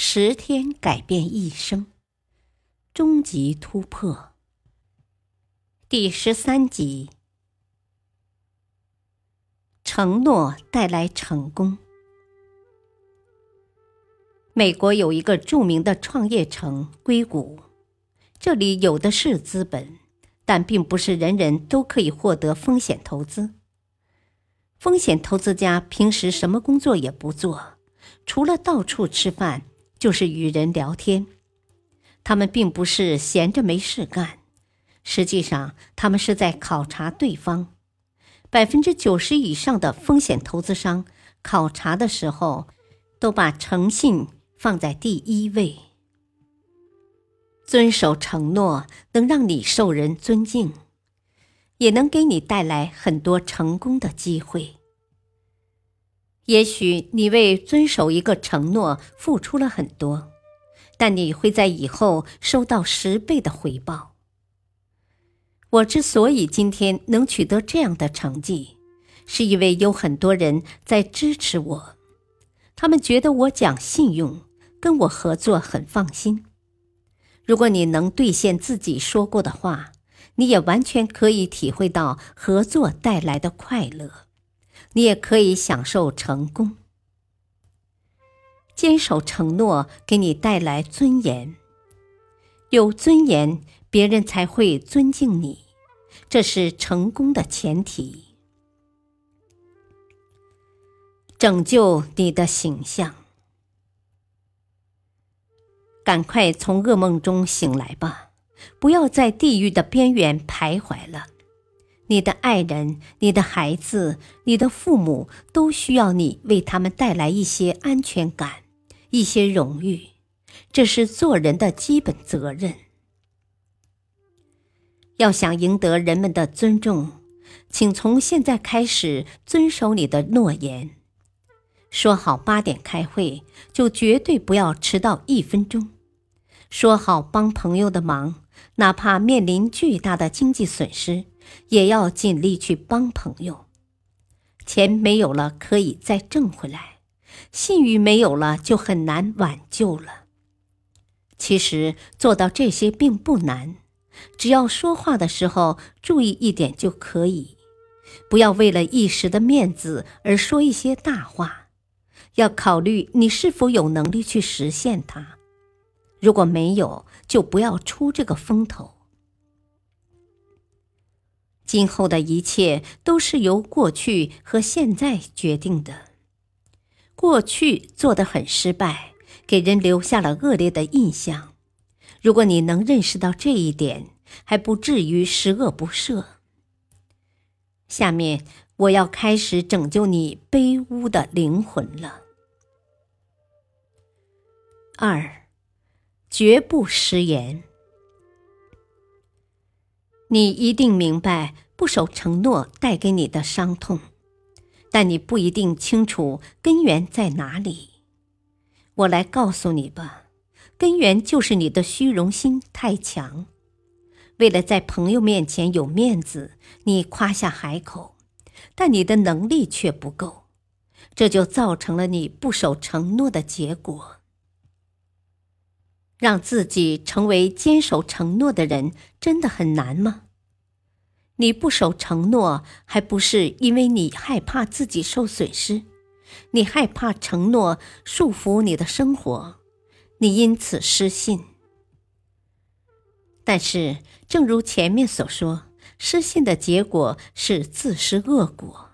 十天改变一生，终极突破。第十三集，承诺带来成功。美国有一个著名的创业城硅谷，这里有的是资本，但并不是人人都可以获得风险投资。风险投资家平时什么工作也不做，除了到处吃饭。就是与人聊天，他们并不是闲着没事干，实际上他们是在考察对方。百分之九十以上的风险投资商考察的时候，都把诚信放在第一位。遵守承诺能让你受人尊敬，也能给你带来很多成功的机会。也许你为遵守一个承诺付出了很多，但你会在以后收到十倍的回报。我之所以今天能取得这样的成绩，是因为有很多人在支持我，他们觉得我讲信用，跟我合作很放心。如果你能兑现自己说过的话，你也完全可以体会到合作带来的快乐。你也可以享受成功。坚守承诺给你带来尊严，有尊严，别人才会尊敬你，这是成功的前提。拯救你的形象，赶快从噩梦中醒来吧，不要在地狱的边缘徘徊了。你的爱人、你的孩子、你的父母都需要你为他们带来一些安全感、一些荣誉，这是做人的基本责任。要想赢得人们的尊重，请从现在开始遵守你的诺言。说好八点开会，就绝对不要迟到一分钟。说好帮朋友的忙，哪怕面临巨大的经济损失。也要尽力去帮朋友，钱没有了可以再挣回来，信誉没有了就很难挽救了。其实做到这些并不难，只要说话的时候注意一点就可以，不要为了一时的面子而说一些大话，要考虑你是否有能力去实现它。如果没有，就不要出这个风头。今后的一切都是由过去和现在决定的。过去做得很失败，给人留下了恶劣的印象。如果你能认识到这一点，还不至于十恶不赦。下面我要开始拯救你卑污的灵魂了。二，绝不食言。你一定明白不守承诺带给你的伤痛，但你不一定清楚根源在哪里。我来告诉你吧，根源就是你的虚荣心太强。为了在朋友面前有面子，你夸下海口，但你的能力却不够，这就造成了你不守承诺的结果。让自己成为坚守承诺的人，真的很难吗？你不守承诺，还不是因为你害怕自己受损失？你害怕承诺束缚你的生活，你因此失信。但是，正如前面所说，失信的结果是自食恶果。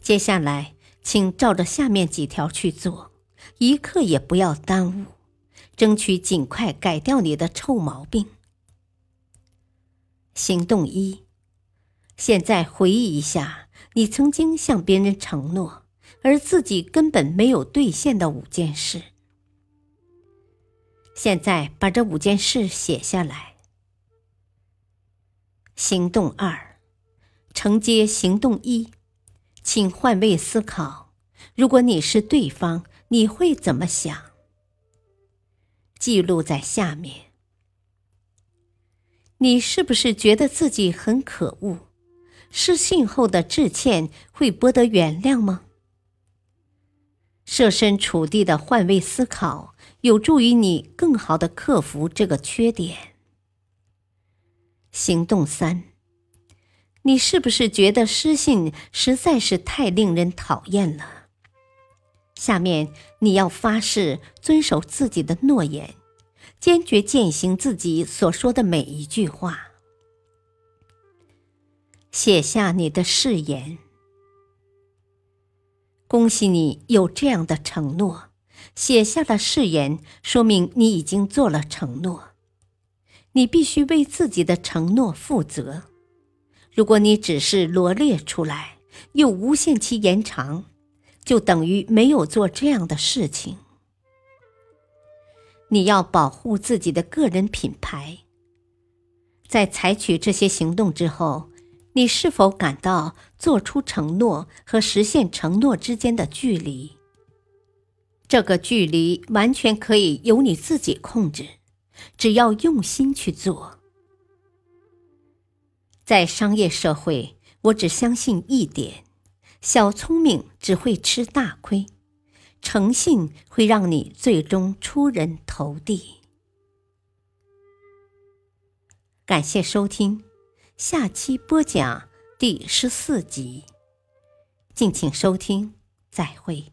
接下来，请照着下面几条去做，一刻也不要耽误。争取尽快改掉你的臭毛病。行动一：现在回忆一下，你曾经向别人承诺，而自己根本没有兑现的五件事。现在把这五件事写下来。行动二，承接行动一，请换位思考：如果你是对方，你会怎么想？记录在下面。你是不是觉得自己很可恶？失信后的致歉会博得原谅吗？设身处地的换位思考，有助于你更好的克服这个缺点。行动三，你是不是觉得失信实在是太令人讨厌了？下面你要发誓遵守自己的诺言，坚决践行自己所说的每一句话。写下你的誓言。恭喜你有这样的承诺，写下了誓言，说明你已经做了承诺。你必须为自己的承诺负责。如果你只是罗列出来，又无限期延长。就等于没有做这样的事情。你要保护自己的个人品牌。在采取这些行动之后，你是否感到做出承诺和实现承诺之间的距离？这个距离完全可以由你自己控制，只要用心去做。在商业社会，我只相信一点。小聪明只会吃大亏，诚信会让你最终出人头地。感谢收听，下期播讲第十四集，敬请收听，再会。